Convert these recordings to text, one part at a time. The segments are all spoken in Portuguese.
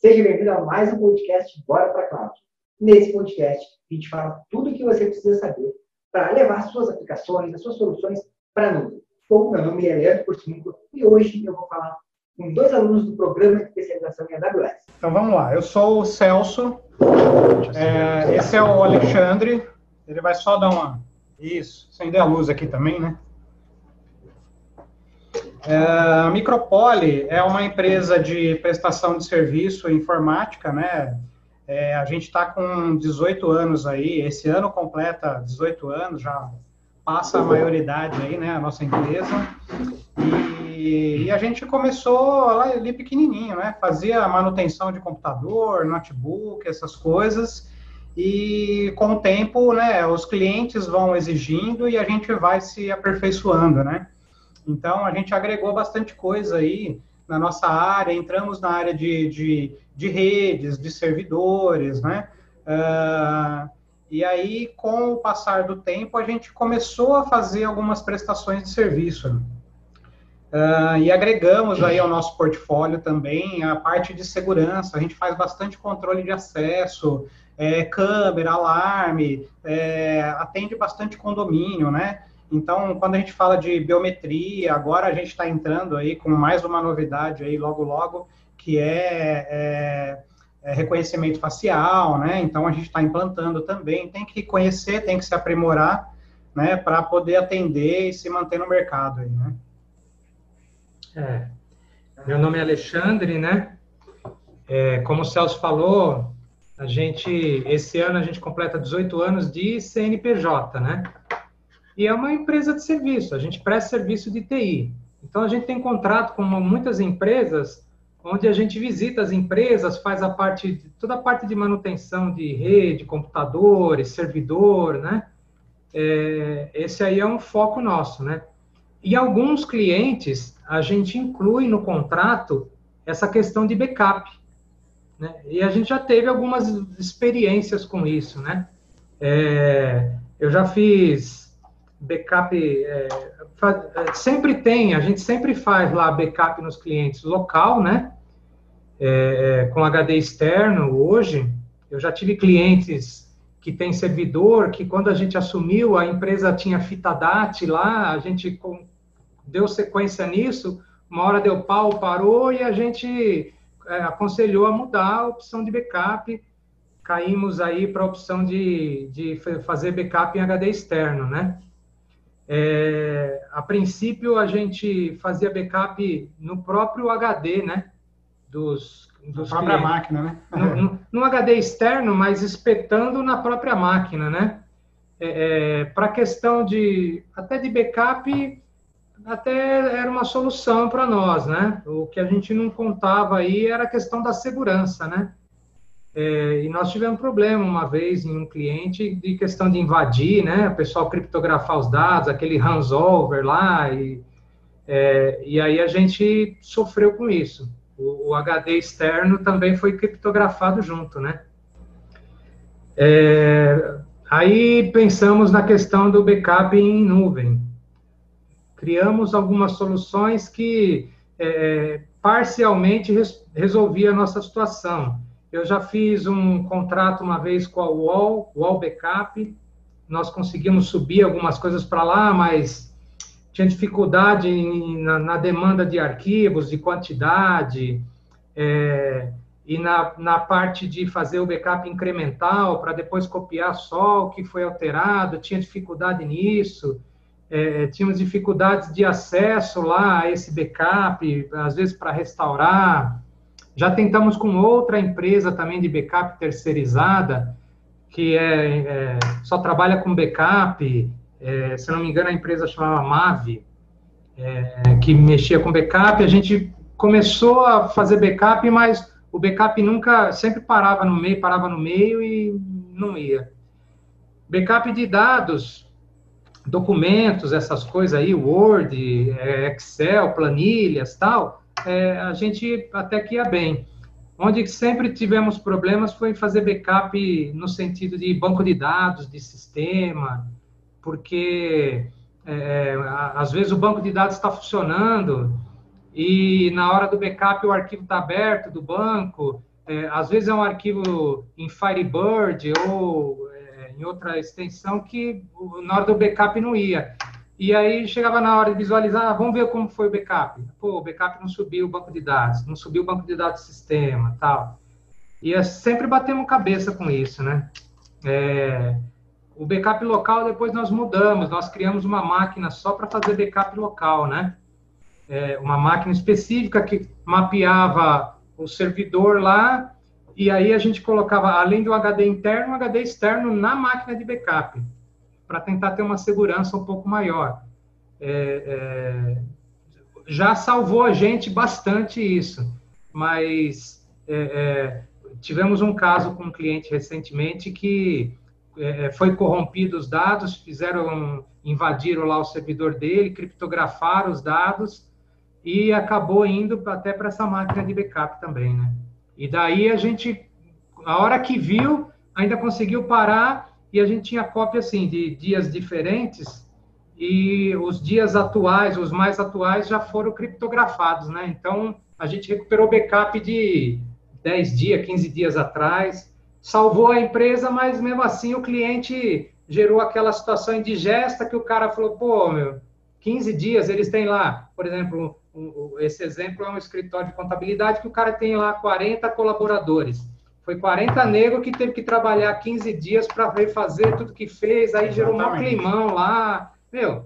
Seja bem-vindo a mais um podcast Bora para Cloud. Nesse podcast, a gente fala tudo o que você precisa saber para levar suas aplicações, as suas soluções para a nuvem. Bom, meu nome é Leandro Porcinco e hoje eu vou falar com dois alunos do programa de especialização em AWS. Então vamos lá, eu sou o Celso, é, esse é o Alexandre, ele vai só dar uma. Isso, acender a luz aqui também, né? É, a Micropole é uma empresa de prestação de serviço informática, né? É, a gente está com 18 anos aí, esse ano completa 18 anos, já passa a maioridade aí, né, a nossa empresa. E, e, a gente começou lá ali pequenininho, né? Fazia manutenção de computador, notebook, essas coisas. E com o tempo, né, os clientes vão exigindo e a gente vai se aperfeiçoando, né? Então, a gente agregou bastante coisa aí na nossa área, entramos na área de, de, de redes, de servidores, né? Uh, e aí, com o passar do tempo, a gente começou a fazer algumas prestações de serviço. Uh, e agregamos aí ao nosso portfólio também a parte de segurança. A gente faz bastante controle de acesso, é, câmera, alarme, é, atende bastante condomínio, né? Então, quando a gente fala de biometria, agora a gente está entrando aí com mais uma novidade aí logo logo, que é, é, é reconhecimento facial, né? Então a gente está implantando também, tem que conhecer, tem que se aprimorar, né? Para poder atender e se manter no mercado aí, né? É. Meu nome é Alexandre, né? É, como o Celso falou, a gente, esse ano a gente completa 18 anos de CNPJ, né? E é uma empresa de serviço, a gente presta serviço de TI. Então, a gente tem contrato com muitas empresas, onde a gente visita as empresas, faz a parte, toda a parte de manutenção de rede, computadores, servidor, né? É, esse aí é um foco nosso, né? E alguns clientes, a gente inclui no contrato essa questão de backup, né? E a gente já teve algumas experiências com isso, né? É, eu já fiz backup é, é, sempre tem, a gente sempre faz lá backup nos clientes local, né? É, é com HD externo hoje. Eu já tive clientes que tem servidor que quando a gente assumiu a empresa tinha fita DAT lá, a gente com, deu sequência nisso, uma hora deu pau, parou e a gente é, aconselhou a mudar a opção de backup. Caímos aí para a opção de, de fazer backup em HD externo, né? É, a princípio, a gente fazia backup no próprio HD, né? Dos, dos na própria clientes. máquina, né? No, no, HD externo, mas espetando na própria máquina, né? É, é, Para a questão de até de backup, até era uma solução para nós, né? O que a gente não contava aí era a questão da segurança, né? É, e nós tivemos problema uma vez em um cliente de questão de invadir, né? O pessoal criptografar os dados, aquele hands-over lá, e, é, e aí a gente sofreu com isso. O, o, HD externo também foi criptografado junto, né? É, aí pensamos na questão do backup em nuvem. Criamos algumas soluções que é, parcialmente res, resolvia a nossa situação eu já fiz um contrato uma vez com a UOL, UOL Backup. Nós conseguimos subir algumas coisas para lá, mas tinha dificuldade na, na, demanda de arquivos, de quantidade, é, e na, na parte de fazer o backup incremental, para depois copiar só o que foi alterado, tinha dificuldade nisso. É, tínhamos dificuldades de acesso lá a esse backup, às vezes para restaurar. Já tentamos com outra empresa também de backup terceirizada, que é, é só trabalha com backup, é, se não me engano a empresa chamava Mave, é, que mexia com backup, a gente começou a fazer backup, mas o backup nunca, sempre parava no meio, parava no meio e não ia. Backup de dados, documentos, essas coisas aí, Word, é, Excel, planilhas, tal, é, a gente até que ia bem. Onde sempre tivemos problemas foi fazer backup no sentido de banco de dados, de sistema, porque é, às vezes o banco de dados está funcionando e na hora do backup o arquivo está aberto do banco, é, às vezes é um arquivo em Firebird ou é, em outra extensão que na hora do backup não ia. E aí chegava na hora de visualizar, ah, vamos ver como foi o backup. Pô, o backup não subiu o banco de dados, não subiu o banco de dados do sistema, tal. E é sempre batemos cabeça com isso, né? É, o backup local depois nós mudamos, nós criamos uma máquina só para fazer backup local, né? É, uma máquina específica que mapeava o servidor lá e aí a gente colocava, além do HD interno, um HD externo na máquina de backup, para tentar ter uma segurança um pouco maior. É, é, já salvou a gente bastante isso, mas é, é, tivemos um caso com um cliente recentemente que é, é, foi corrompido os dados, fizeram, invadiram lá o servidor dele, criptografaram os dados e acabou indo até para essa máquina de backup também, né? E daí a gente, a hora que viu, ainda conseguiu parar e a gente tinha cópia assim de dias diferentes e os dias atuais, os mais atuais já foram criptografados, né? Então a gente recuperou backup de 10 dias, 15 dias atrás salvou a empresa, mas mesmo assim o cliente gerou aquela situação indigesta que o cara falou, pô, meu, 15 dias eles têm lá, por exemplo, esse exemplo é um escritório de contabilidade que o cara tem lá 40 colaboradores. Foi 40 negros que teve que trabalhar 15 dias para refazer tudo que fez, aí gerou um climão lá. Meu,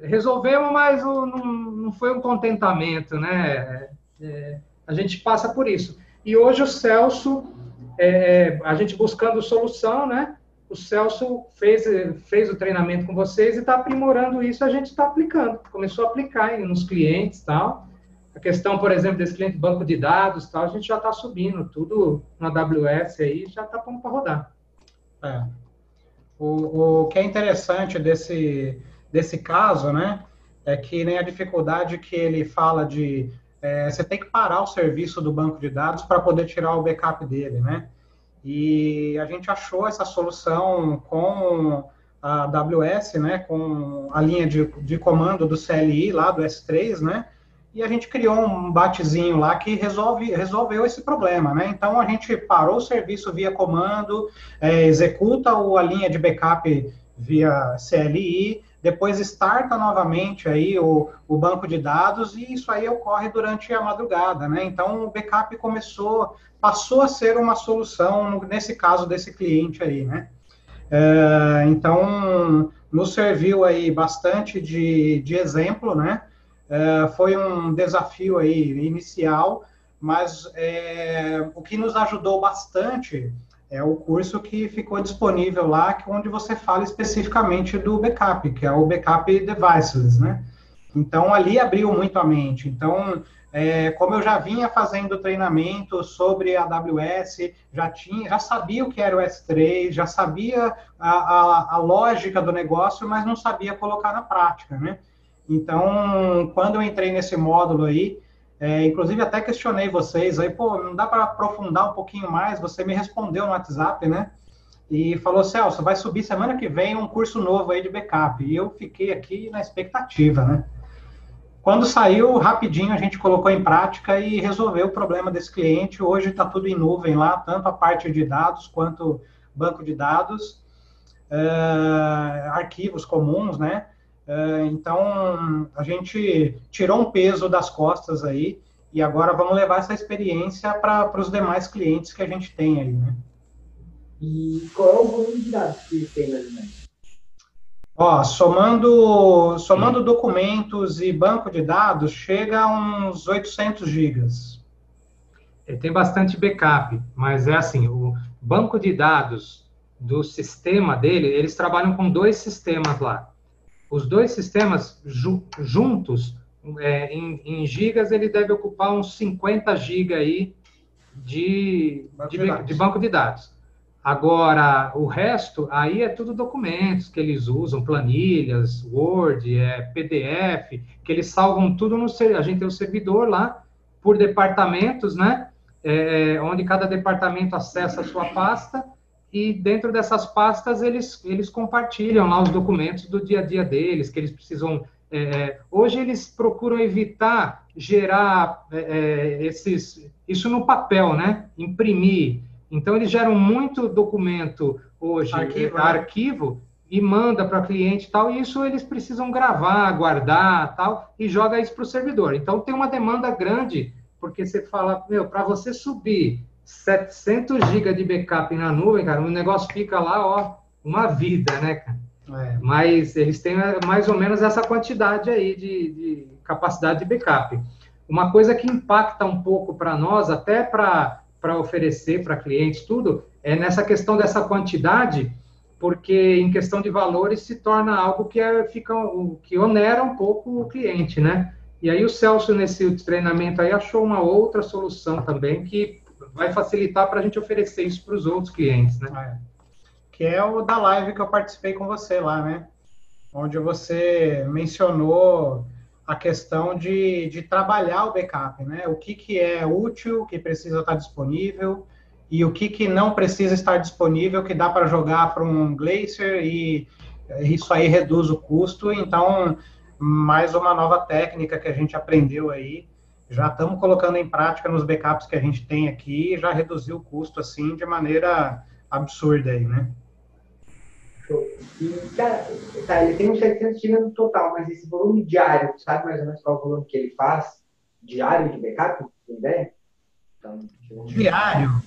resolvemos, mas não, não foi um contentamento, né? É, a gente passa por isso. E hoje o Celso é, a gente buscando solução, né? O Celso fez, fez o treinamento com vocês e está aprimorando isso, a gente está aplicando. Começou a aplicar nos clientes tal. A questão, por exemplo, desse cliente banco de dados tal, a gente já está subindo tudo na AWS aí, já está pronto para rodar. É. O, o que é interessante desse, desse caso, né, é que nem a dificuldade que ele fala de é, você tem que parar o serviço do banco de dados para poder tirar o backup dele, né? E a gente achou essa solução com a AWS, né, com a linha de, de comando do CLI lá do S3, né? E a gente criou um batezinho lá que resolve, resolveu esse problema, né? Então a gente parou o serviço via comando, é, executa a linha de backup via CLI, depois starta novamente aí o, o banco de dados e isso aí ocorre durante a madrugada, né? Então o backup começou, passou a ser uma solução nesse caso desse cliente aí, né? É, então nos serviu aí bastante de, de exemplo, né? É, foi um desafio aí inicial, mas é, o que nos ajudou bastante é o curso que ficou disponível lá, onde você fala especificamente do backup, que é o backup devices, né? Então, ali abriu muito a mente. Então, é, como eu já vinha fazendo treinamento sobre a AWS, já tinha, já sabia o que era o S3, já sabia a, a, a lógica do negócio, mas não sabia colocar na prática, né? Então, quando eu entrei nesse módulo aí, é, inclusive, até questionei vocês aí, pô, não dá para aprofundar um pouquinho mais? Você me respondeu no WhatsApp, né? E falou, Celso, vai subir semana que vem um curso novo aí de backup. E eu fiquei aqui na expectativa, né? Quando saiu, rapidinho a gente colocou em prática e resolveu o problema desse cliente. Hoje está tudo em nuvem lá, tanto a parte de dados quanto banco de dados, é, arquivos comuns, né? É, então, a gente tirou um peso das costas aí e agora vamos levar essa experiência para os demais clientes que a gente tem aí, né? E qual é o volume de dados que tem mais ou menos? Ó, somando, somando documentos e banco de dados, chega a uns 800 gigas. Tem bastante backup, mas é assim, o banco de dados do sistema dele, eles trabalham com dois sistemas lá os dois sistemas ju juntos, é, em, em, gigas, ele deve ocupar uns 50 gigas aí de banco de, de, de, banco de dados. Agora, o resto, aí é tudo documentos que eles usam, planilhas, Word, é, PDF, que eles salvam tudo no... A gente tem o um servidor lá, por departamentos, né? É, onde cada departamento acessa a sua pasta, e dentro dessas pastas eles, eles compartilham lá os documentos do dia a dia deles, que eles precisam É, hoje eles procuram evitar gerar é, é, esses, isso no papel, né? Imprimir. Então, eles geram muito documento hoje, arquivo, né? arquivo e manda para cliente e tal, e isso eles precisam gravar, guardar tal, e joga isso para o servidor. Então, tem uma demanda grande, porque você fala, meu, para você subir 700 GB de backup na nuvem, cara, o negócio fica lá, ó, uma vida, né, cara? É. Mas eles têm é, mais ou menos essa quantidade aí de, de capacidade de backup. Uma coisa que impacta um pouco para nós, até para oferecer para clientes tudo, é nessa questão dessa quantidade, porque em questão de valores se torna algo que é, fica que onera um pouco o cliente, né? E aí o Celso nesse treinamento aí achou uma outra solução também que vai facilitar para a gente oferecer isso para os outros clientes, né? É. Que é o da live que eu participei com você lá, né? Onde você mencionou a questão de, de trabalhar o backup, né? O que, que é útil, que precisa estar disponível, e o que, que não precisa estar disponível, que dá para jogar para um Glacier e isso aí reduz o custo. Então, mais uma nova técnica que a gente aprendeu aí. Já estamos colocando em prática nos backups que a gente tem aqui, já reduziu o custo assim de maneira absurda aí, né? E, cara, tá, ele tem uns 700 GB no total, mas esse volume diário, sabe mais ou menos qual é o volume que ele faz? Diário de backup? Tem ideia? Então, diário?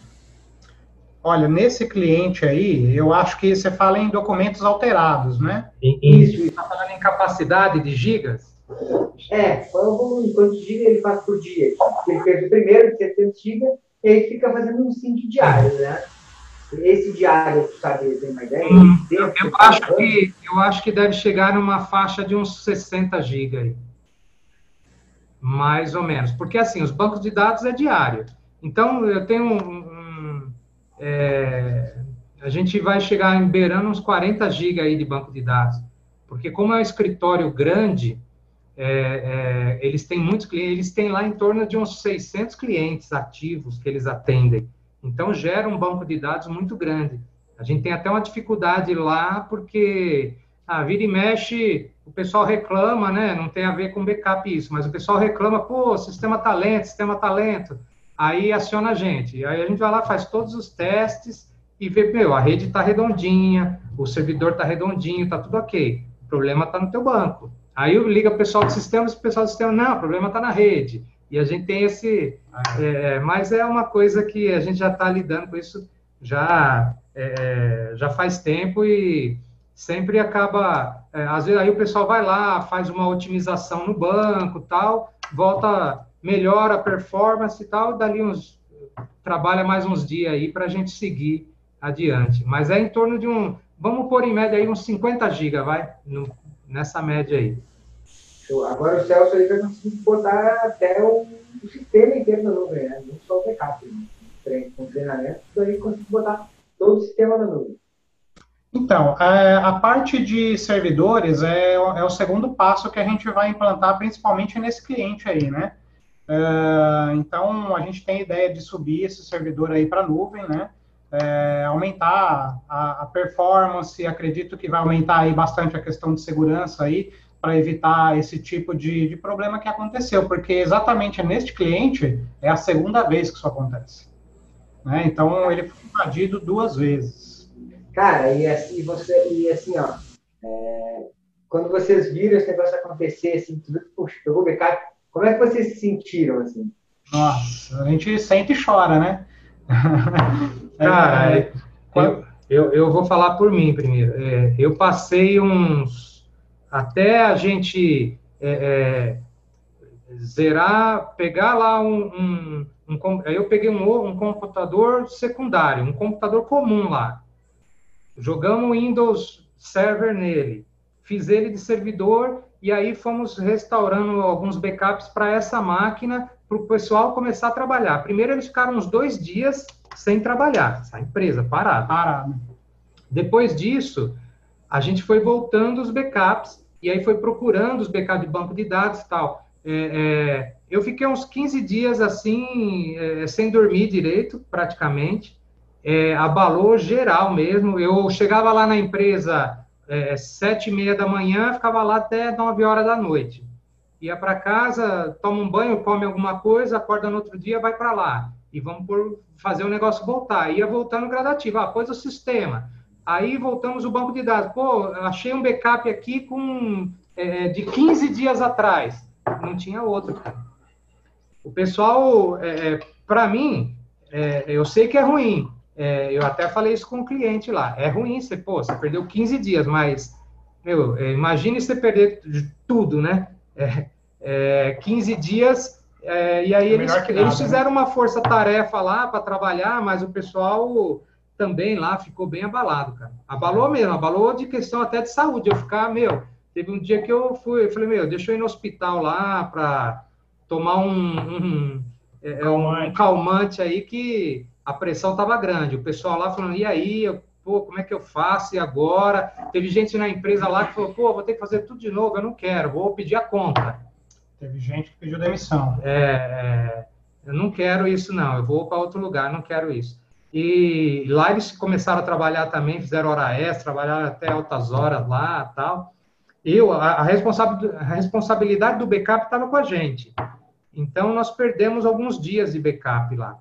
Olha, nesse cliente aí, eu acho que você fala em documentos alterados, né? Isso, está falando em capacidade de gigas? É, é o volume, quantos gigas ele faz por dia? Ele fez o primeiro de 700 gigas e aí fica fazendo um sync diário, né? Esse diário, sabe, tem uma ideia? Hum, eu, eu acho que, eu acho que deve chegar numa faixa de uns 60 gigas aí. Mais ou menos. Porque, assim, os bancos de dados é diário. Então, eu tenho um, é, a gente vai chegar em beirando uns 40 GB aí de banco de dados, porque como é um escritório grande, é, é, eles têm muitos clientes, eles têm lá em torno de uns 600 clientes ativos que eles atendem, então gera um banco de dados muito grande. A gente tem até uma dificuldade lá, porque a ah, vira e mexe, o pessoal reclama, né? Não tem a ver com backup isso, mas o pessoal reclama, pô, sistema talento, tá sistema talento. Tá aí aciona a gente. Aí a gente vai lá, faz todos os testes e vê, meu, a rede está redondinha, o servidor está redondinho, está tudo ok. O problema está no teu banco. Aí eu ligo o pessoal do sistema, o pessoal do sistema, não, o problema está na rede. E a gente tem esse... É, mas é uma coisa que a gente já está lidando com isso já, é, já faz tempo e sempre acaba... É, às vezes aí o pessoal vai lá, faz uma otimização no banco tal, volta melhora a performance e tal, dali uns trabalha mais uns dias aí para a gente seguir adiante. Mas é em torno de um, vamos pôr em média aí uns 50 GB, vai, no, nessa média aí. Agora o Celso aí vai conseguir botar até o, o sistema inteiro na nuvem, né? não só o backup. Né? Com treinamento, então a gente consegue botar todo o sistema na nuvem. Então, a, a, parte de servidores é, é o segundo passo que a gente vai implantar, principalmente nesse cliente aí, né? É, então, a gente tem a ideia de subir esse servidor aí para a nuvem, né? É, aumentar a, a, performance, acredito que vai aumentar aí bastante a questão de segurança aí, para evitar esse tipo de, de, problema que aconteceu, porque exatamente neste cliente é a segunda vez que isso acontece. Né? Então, ele foi invadido duas vezes. Cara, e assim, você, e assim ó, é, quando vocês viram esse negócio acontecer, assim, tudo, puxa, pegou o backup, como é que vocês se sentiram assim? Nossa, a gente sente e chora, né? Cara, é, eu, eu, eu, vou falar por mim primeiro. É, eu passei uns. Até a gente é, é zerar, pegar lá um. um, um eu peguei um, um computador secundário, um computador comum lá. Jogamos Windows Server nele. Fiz ele de servidor e aí fomos restaurando alguns backups para essa máquina, para o pessoal começar a trabalhar. Primeiro eles ficaram uns dois dias sem trabalhar, essa empresa parada. parada. Depois disso, a gente foi voltando os backups e aí foi procurando os backups de banco de dados e tal. É, é, eu fiquei uns 15 dias assim, é, sem dormir direito, praticamente. É, abalou geral mesmo. Eu chegava lá na empresa é, sete e meia da manhã, ficava lá até nove horas da noite. Ia para casa, toma um banho, come alguma coisa, acorda no outro dia, vai para lá. E vamos por, fazer o negócio voltar. Ia voltando gradativo. Ah, pôs o sistema. Aí voltamos o banco de dados. Pô, achei um backup aqui com é, de 15 dias atrás. Não tinha outro. O pessoal, é, é para mim, é, eu sei que é ruim, é, eu até falei isso com o cliente lá. É ruim, você, pô, você perdeu 15 dias, mas, meu, é, imagine você perder tudo, né? É, 15 é, dias, é, e aí eles, nada, eles né? fizeram né? uma força-tarefa lá para trabalhar, mas o pessoal também lá ficou bem abalado, cara. Abalou mesmo, abalou de questão até de saúde. Eu ficar, meu, teve um dia que eu fui, eu falei, meu, deixa eu ir no hospital lá para tomar um, um, é, um calmante aí que a pressão estava grande. O pessoal lá falando, e aí, eu, pô, como é que eu faço? E agora? Teve gente na empresa lá que falou, pô, vou ter que fazer tudo de novo, eu não quero, vou pedir a conta. Teve gente que pediu demissão. É, é eu não quero isso, não, eu vou para outro lugar, não quero isso. E lá eles começaram a trabalhar também, fizeram hora extra, trabalharam até altas horas lá tal. Eu, a, a, a responsabilidade do backup estava com a gente. Então, nós perdemos alguns dias de backup lá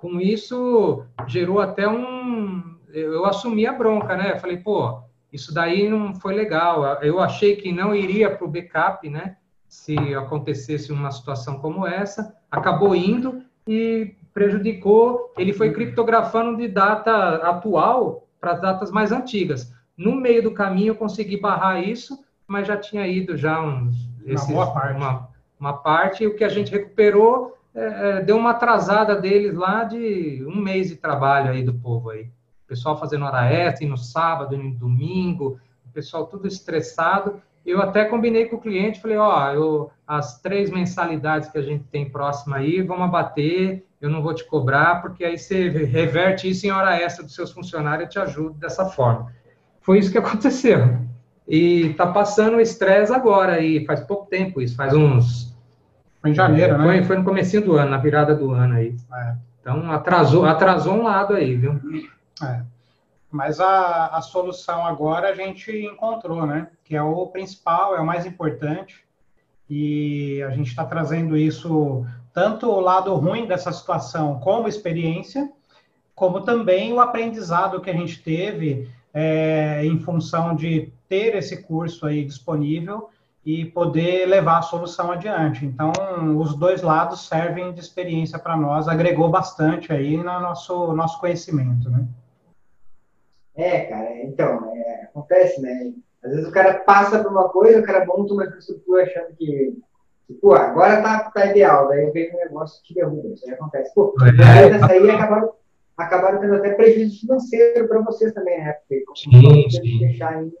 com isso gerou até um. Eu assumi a bronca, né? falei, pô, isso daí não foi legal. Eu achei que não iria para o backup, né? Se acontecesse uma situação como essa, acabou indo e prejudicou. Ele foi criptografando de data atual para as datas mais antigas. No meio do caminho eu consegui barrar isso, mas já tinha ido já uns, esses, uma, parte. Uma, uma parte. E o que a gente recuperou é, é, deu uma atrasada deles lá de um mês de trabalho aí do povo aí. Pessoal fazendo hora extra, no sábado, no domingo, o pessoal tudo estressado. Eu até combinei com o cliente, falei, ó, eu, as três mensalidades que a gente tem próxima aí, vamos abater, eu não vou te cobrar, porque aí você reverte isso em hora extra dos seus funcionários, eu te ajudo dessa forma. Foi isso que aconteceu. E tá passando o estresse agora aí, faz pouco tempo isso, faz uns foi em janeiro, né? Foi, foi no começo do ano, na virada do ano aí. É. Então atrasou, atrasou um lado aí, viu? É. Mas a, a solução agora a gente encontrou, né? Que é o principal, é o mais importante. E a gente está trazendo isso, tanto o lado ruim dessa situação como experiência, como também o aprendizado que a gente teve é, em função de ter esse curso aí disponível e poder levar a solução adiante. Então, os dois lados servem de experiência para nós, agregou bastante aí no nosso, nosso conhecimento, né? É, cara, então, é, acontece, né? Às vezes o cara passa por uma coisa, o cara monta uma infraestrutura achando que, pô, agora tá, tá ideal, daí vem um negócio que derruba, isso aí acontece. Pô, é. dessa aí acabaram, acabaram tendo até prejuízo financeiro para vocês também, né? Porque sim, sim.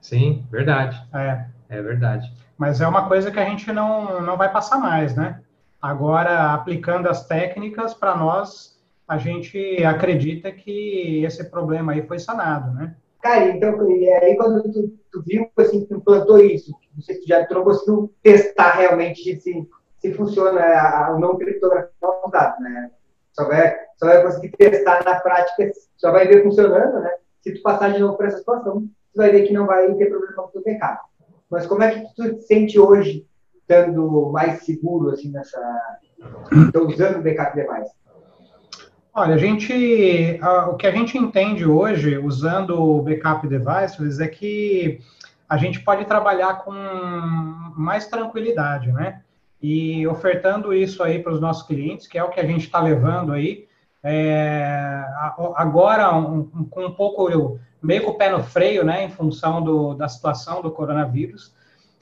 Sim, verdade. É. É verdade. Mas é uma coisa que a gente não, não vai passar mais, né? Agora, aplicando as técnicas, para nós, a gente acredita que esse problema aí foi sanado, né? Cara, então, aí quando tu, tu viu, assim, tu implantou isso, você já tu não conseguiu testar realmente se, se funciona o não criptografia os dados, né? Só vai, só vai conseguir testar na prática, só vai ver funcionando, né? Se tu passar de novo por essa situação, tu vai ver que não vai ter problema com o teu backup. Mas como é que tu te sente hoje, estando mais seguro, assim, nessa... Estou usando o backup device? Olha, a gente, a, o que a gente entende hoje, usando o backup devices, é que a gente pode trabalhar com mais tranquilidade, né? E ofertando isso aí para os nossos clientes, que é o que a gente está levando aí, é, agora um, com um pouco meio com o pé no freio, né, em função do, da situação do coronavírus,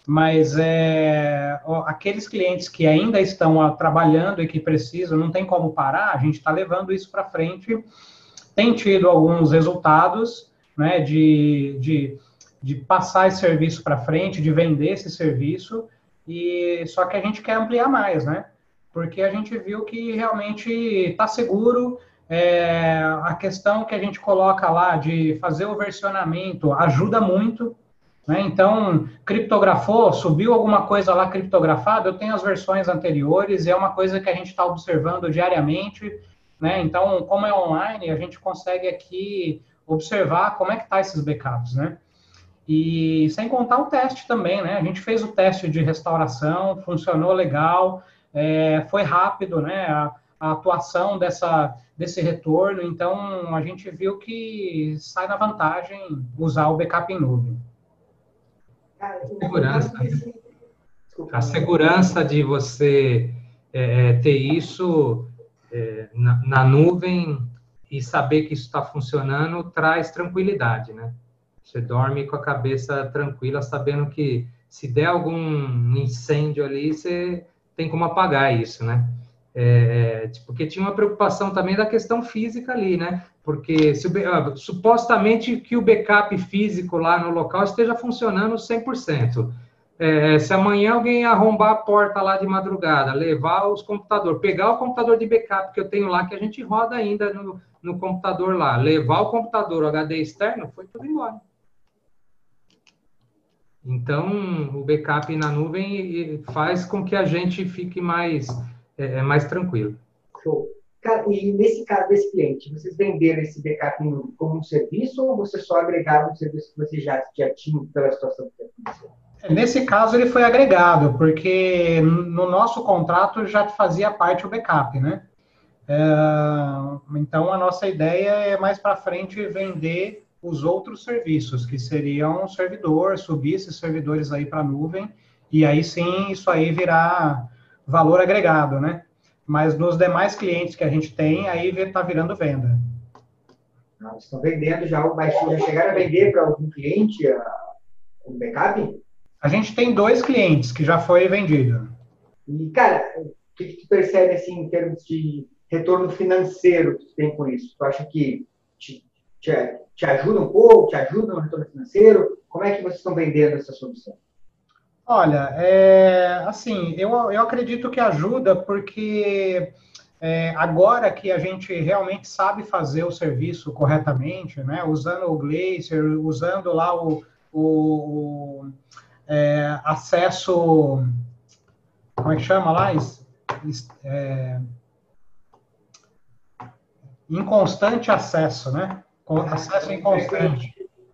mas é, aqueles clientes que ainda estão trabalhando e que precisam, não tem como parar, a gente está levando isso para frente, tem tido alguns resultados, né, de, de, de passar esse serviço para frente, de vender esse serviço, e só que a gente quer ampliar mais, né, porque a gente viu que realmente está seguro, é, a questão que a gente coloca lá de fazer o versionamento ajuda muito. Né? Então, criptografou, subiu alguma coisa lá criptografada, eu tenho as versões anteriores é uma coisa que a gente está observando diariamente. Né? Então, como é online, a gente consegue aqui observar como é que está esses backups. Né? E sem contar o teste também, né? A gente fez o teste de restauração, funcionou legal, é, foi rápido, né? A, a, atuação dessa, desse retorno, então a gente viu que sai na vantagem usar o backup em nuvem. Segurança. A segurança de você é, é, ter isso é, na, na nuvem e saber que isso está funcionando traz tranquilidade, né? Você dorme com a cabeça tranquila, sabendo que se der algum incêndio ali, você tem como apagar isso, né? É, é porque tinha uma preocupação também da questão física ali, né? Porque se o, supostamente que o backup físico lá no local esteja funcionando 100%. É, se amanhã alguém arrombar a porta lá de madrugada, levar os computadores, pegar o computador de backup que eu tenho lá, que a gente roda ainda no, no computador lá, levar o computador, o HD externo, foi tudo embora. Então, o backup na nuvem faz com que a gente fique mais, é, é, mais tranquilo. Show. E nesse caso desse cliente, vocês venderam esse backup como um serviço ou vocês só agregaram um serviço que vocês já, já tinham pela situação que aconteceu? É, nesse caso, ele foi agregado, porque no nosso contrato já fazia parte o backup, né? É, então, a nossa ideia é mais para frente vender os outros serviços, que seriam um servidor, subir esses servidores aí para a nuvem, e aí sim isso aí virá valor agregado, né? Mas nos demais clientes que a gente tem, aí está virando venda. Ah, estão vendendo já, mas já chegaram a vender para algum cliente um backup? A gente tem dois clientes que já foi vendido. E, cara, o que, que tu percebe, assim, em termos de retorno financeiro que tu tem com isso? Tu acha que te, te, te ajuda um pouco, te ajuda no retorno financeiro? Como é que vocês estão vendendo essa solução? Olha, é, assim, eu, eu acredito que ajuda porque é, agora que a gente realmente sabe fazer o serviço corretamente, né, usando o Glacier, usando lá o, o é, acesso, como é que chama lá? É, inconstante acesso, né? acesso inconstante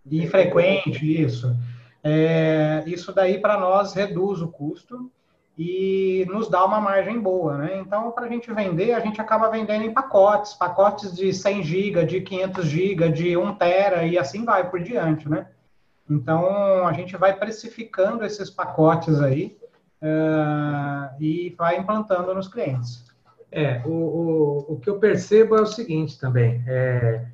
e frequente, isso. É, isso daí para nós reduz o custo e nos dá uma margem boa, né? Então, para a gente vender, a gente acaba vendendo em pacotes, pacotes de 100 GB, de 500 GB, de 1 tera e assim vai por diante, né? Então, a gente vai precificando esses pacotes aí uh, e vai implantando nos clientes. É, o, o, o que eu percebo é o seguinte também, é,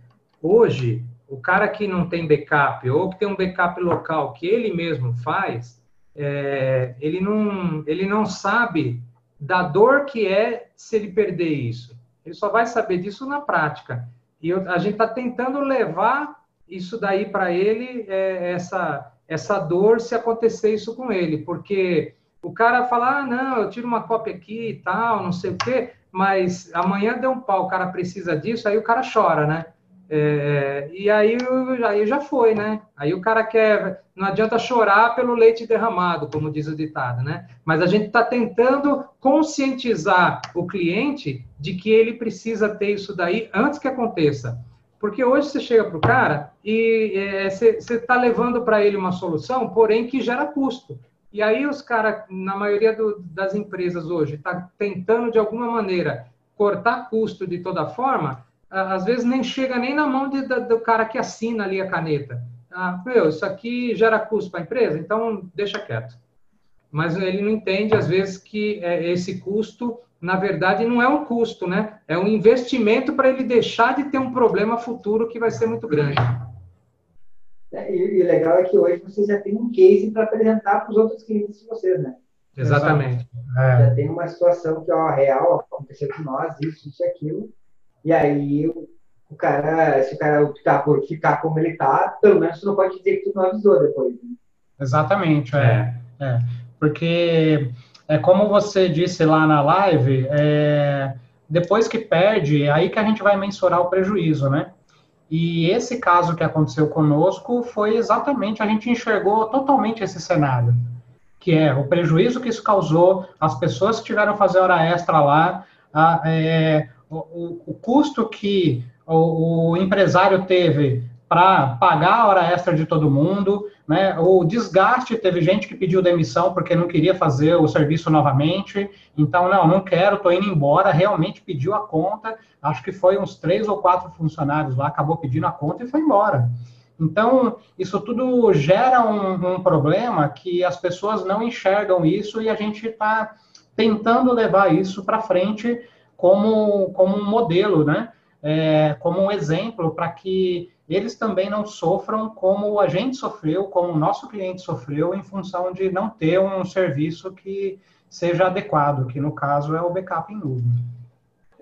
Hoje, o cara que não tem backup ou que tem um backup local que ele mesmo faz, é, ele, não, ele não sabe da dor que é se ele perder isso. Ele só vai saber disso na prática. E eu, a gente está tentando levar isso daí para ele, é, essa, essa dor, se acontecer isso com ele. Porque o cara fala, ah, não, eu tiro uma cópia aqui e tal, não sei o quê, mas amanhã deu um pau, o cara precisa disso, aí o cara chora, né? É, e aí, aí já foi, né? Aí o cara quer. Não adianta chorar pelo leite derramado, como diz o ditado, né? Mas a gente está tentando conscientizar o cliente de que ele precisa ter isso daí antes que aconteça. Porque hoje você chega para o cara e é, você está levando para ele uma solução, porém que gera custo. E aí os caras, na maioria do, das empresas hoje, está tentando de alguma maneira cortar custo de toda forma às vezes nem chega nem na mão de, do cara que assina ali a caneta. Ah, meu, isso aqui gera custo para a empresa, então deixa quieto. Mas ele não entende, às vezes, que é, esse custo, na verdade, não é um custo, né? É um investimento para ele deixar de ter um problema futuro que vai ser muito grande. É, e o legal é que hoje vocês já têm um case para apresentar para os outros clientes de vocês, né? Exatamente. É. Já tem uma situação que, ó, real, aconteceu com nós, isso, isso e aquilo e aí o cara, se o cara optar por ficar como ele está, pelo menos você não pode dizer que tu não avisou depois. Né? Exatamente, é, é. Porque é como você disse lá na live, é, depois que perde, é aí que a gente vai mensurar o prejuízo, né? E esse caso que aconteceu conosco foi exatamente, a gente enxergou totalmente esse cenário, que é o prejuízo que isso causou, as pessoas que tiveram que fazer hora extra lá, a, é, o, o, custo que o, o, empresário teve para pagar a hora extra de todo mundo, né? O desgaste, teve gente que pediu demissão porque não queria fazer o serviço novamente, então, não, não quero, estou indo embora, realmente pediu a conta, acho que foi uns três ou quatro funcionários lá, acabou pedindo a conta e foi embora. Então, isso tudo gera um, um problema que as pessoas não enxergam isso e a gente está tentando levar isso para frente como, como um modelo, né? É, como um exemplo para que eles também não sofram como a gente sofreu, como o nosso cliente sofreu, em função de não ter um serviço que seja adequado, que no caso é o backup em nuvem.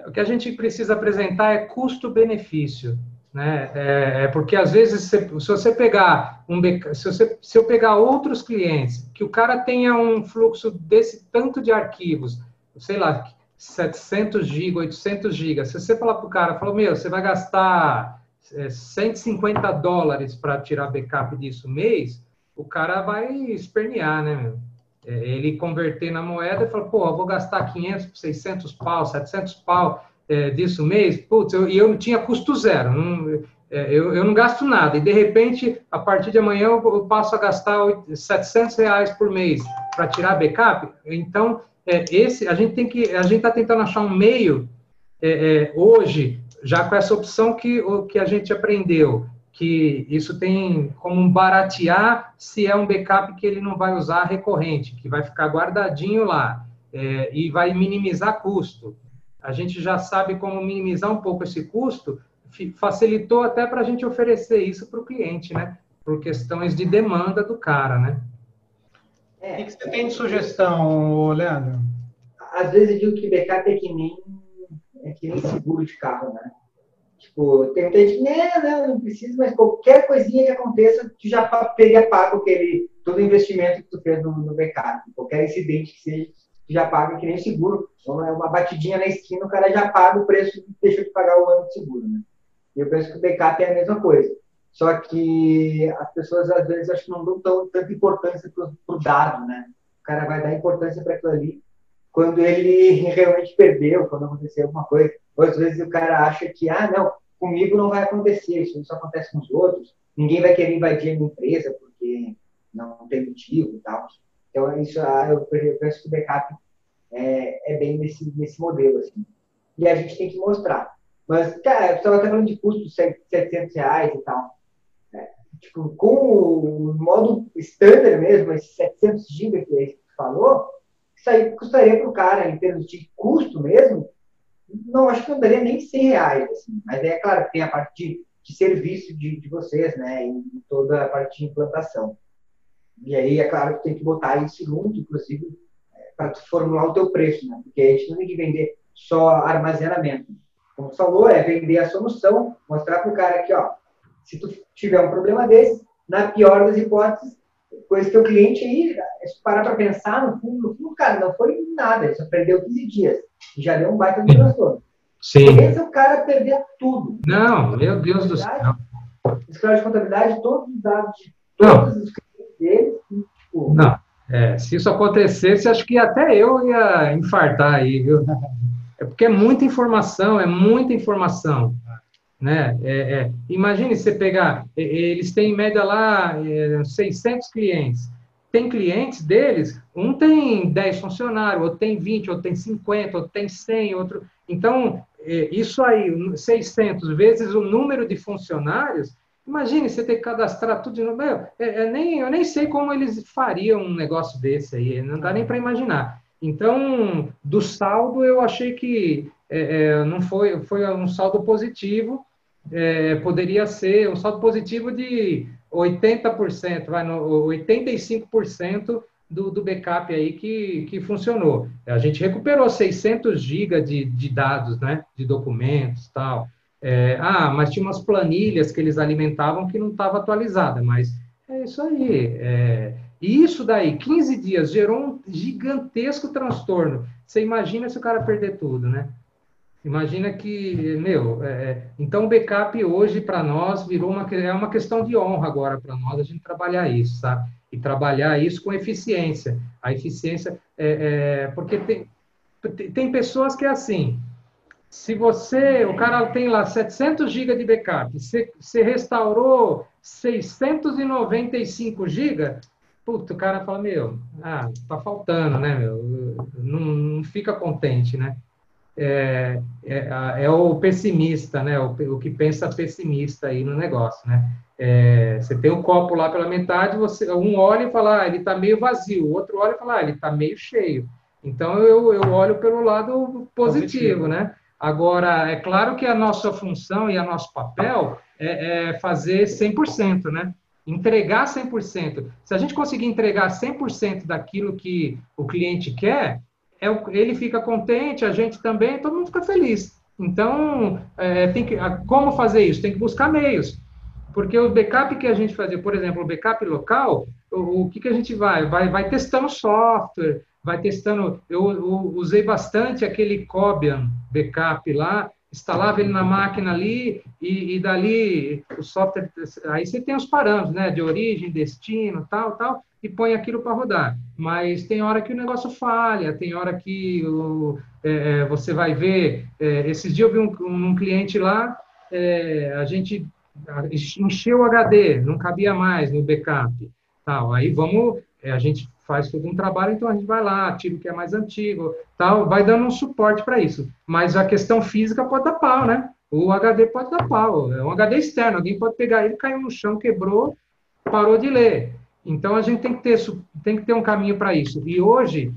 O que a gente precisa apresentar é custo-benefício. Né? É, é, porque às vezes, se, se você pegar um se, você, se eu pegar outros clientes, que o cara tenha um fluxo desse tanto de arquivos, sei lá, 700 GB, 800 GB, se você falar para o cara, falou, meu, você vai gastar é, 150 dólares para tirar backup disso mês, o cara vai espernear, né, meu? É, ele converter na moeda e falar, pô, eu vou gastar 500, 600 pau, 700 pau é, disso mês, putz, e eu não tinha custo zero, não, é, eu, eu não gasto nada, e de repente, a partir de amanhã, eu, eu passo a gastar 700 reais por mês para tirar backup, então, é, esse, a gente tem que, a gente está tentando achar um meio, é, é, hoje, já com essa opção que, que a gente aprendeu, que isso tem como baratear se é um backup que ele não vai usar recorrente, que vai ficar guardadinho lá, é, e vai minimizar custo a gente já sabe como minimizar um pouco esse custo, facilitou até para a gente oferecer isso para o cliente, né? Por questões de demanda do cara, né? É, o que você tem de sugestão, Leandro? Às vezes eu digo que backup é que nem, é que nem seguro de carro, né? Tipo, tem muita gente que, não, não, não precisa, mas qualquer coisinha que aconteça, tu já teria pago aquele, todo o investimento que tu fez no, no backup. Qualquer incidente que seja, já paga que nem seguro. Então, é uma batidinha na esquina, o cara já paga o preço e deixa de pagar o ano de seguro, né? E eu penso que o backup é a mesma coisa. Só que as pessoas, às vezes, acho que não dão tão, tanta importância para o dado, né? O cara vai dar importância para aquilo ali quando ele realmente perdeu, quando aconteceu alguma coisa. Ou às vezes o cara acha que, ah, não, comigo não vai acontecer, isso só acontece com os outros, ninguém vai querer invadir a minha empresa porque não tem motivo e tal. Então, isso, ah, eu penso que o backup é, é bem nesse, nesse modelo, assim. E a gente tem que mostrar. Mas, cara, eu estava até falando de custo de 700 reais e tal. Tipo, com o modo standard mesmo, esses 700 GB que você falou, isso aí custaria para o cara, em termos de custo mesmo, não, acho que não daria nem 100 reais, assim. Mas é claro que tem a parte de, de serviço de, de vocês, né, e toda a parte de implantação. E aí, é claro que tem que botar isso junto, inclusive, é, para formular o teu preço, né? Porque a gente não tem que vender só armazenamento. Como falou, é vender a solução, mostrar para o cara que, ó, se tu tiver um problema desse, na pior das hipóteses, coisa que o cliente aí, se parar para pensar, no fundo, no fundo, cara, não foi nada, ele só perdeu 15 dias. E já deu um baita de transtorno. Sim. Pensa o cara perder tudo. Não, meu Deus do céu. Escola de contabilidade, todos os dados de todos não. os deles. Tipo... Não, é, se isso acontecesse, acho que até eu ia infartar aí, viu? É porque é muita informação, é muita informação. Né? É, é. Imagine você pegar, eles têm em média lá 600 é, clientes. Tem clientes deles, um tem 10 funcionários, outro tem 20, outro tem 50, outro tem 100, outro... Então, é, isso aí, 600 vezes o número de funcionários, Imagine você ter que cadastrar tudo de novo. Meu, é, nem, eu nem sei como eles fariam um negócio desse aí, não dá nem para imaginar. Então, do saldo, eu achei que é não foi, foi um saldo positivo, é, poderia ser um saldo positivo de 80%, vai no 85% do, do backup aí que, que funcionou. A gente recuperou 600 GB de, de dados, né, de documentos tal. É, ah, mas tinha umas planilhas que eles alimentavam que não estava atualizada, mas é isso aí. É, e isso daí, 15 dias, gerou um gigantesco transtorno. Você imagina se o cara perder tudo, né? Imagina que, meu, é, é então o backup hoje para nós virou uma, é uma questão de honra agora para nós a gente trabalhar isso, sabe? E trabalhar isso com eficiência. A eficiência, é, é porque tem, tem pessoas que é assim, Se você, o cara tem lá 700 GB de backup, você, restaurou 695 GB, puta, o cara fala, meu, ah, tá faltando, né, meu? Não, não fica contente, né? É, é, é, o pessimista, né? O, o, que pensa pessimista aí no negócio, né? É, você tem um copo lá pela metade, você um olha e fala, ah, ele está meio vazio, o outro olha e fala, ah, ele está meio cheio. Então eu, eu olho pelo lado positivo, positivo, né? Agora, é claro que a nossa função e o nosso papel é, é fazer 100%, né? Entregar 100%. Se a gente conseguir entregar 100% daquilo que o cliente quer, ele fica contente, a gente também, todo mundo fica feliz. Então, é, tem que, como fazer isso? Tem que buscar meios. Porque o backup que a gente fazia, por exemplo, o backup local, o, o que, que a gente vai? vai? Vai testando software, vai testando. Eu, eu usei bastante aquele Cobian backup lá, instalava ele na máquina ali e, e, dali o software. Aí você tem os parâmetros, né? De origem, destino, tal, tal, e põe aquilo para rodar. Mas tem hora que o negócio falha, tem hora que o, é, é você vai ver. É, esses dias eu vi um, um cliente lá, é, a gente encheu o HD, não cabia mais no backup. Tal. Aí vamos, é, a gente faz todo um trabalho, então a gente vai lá, tira o que é mais antigo, tal, vai dando um suporte para isso. Mas a questão física pode dar pau, né? O HD pode dar pau, é um HD externo, alguém pode pegar ele, caiu no chão, quebrou, parou de ler. Então a gente tem que ter, tem que ter um caminho para isso. E hoje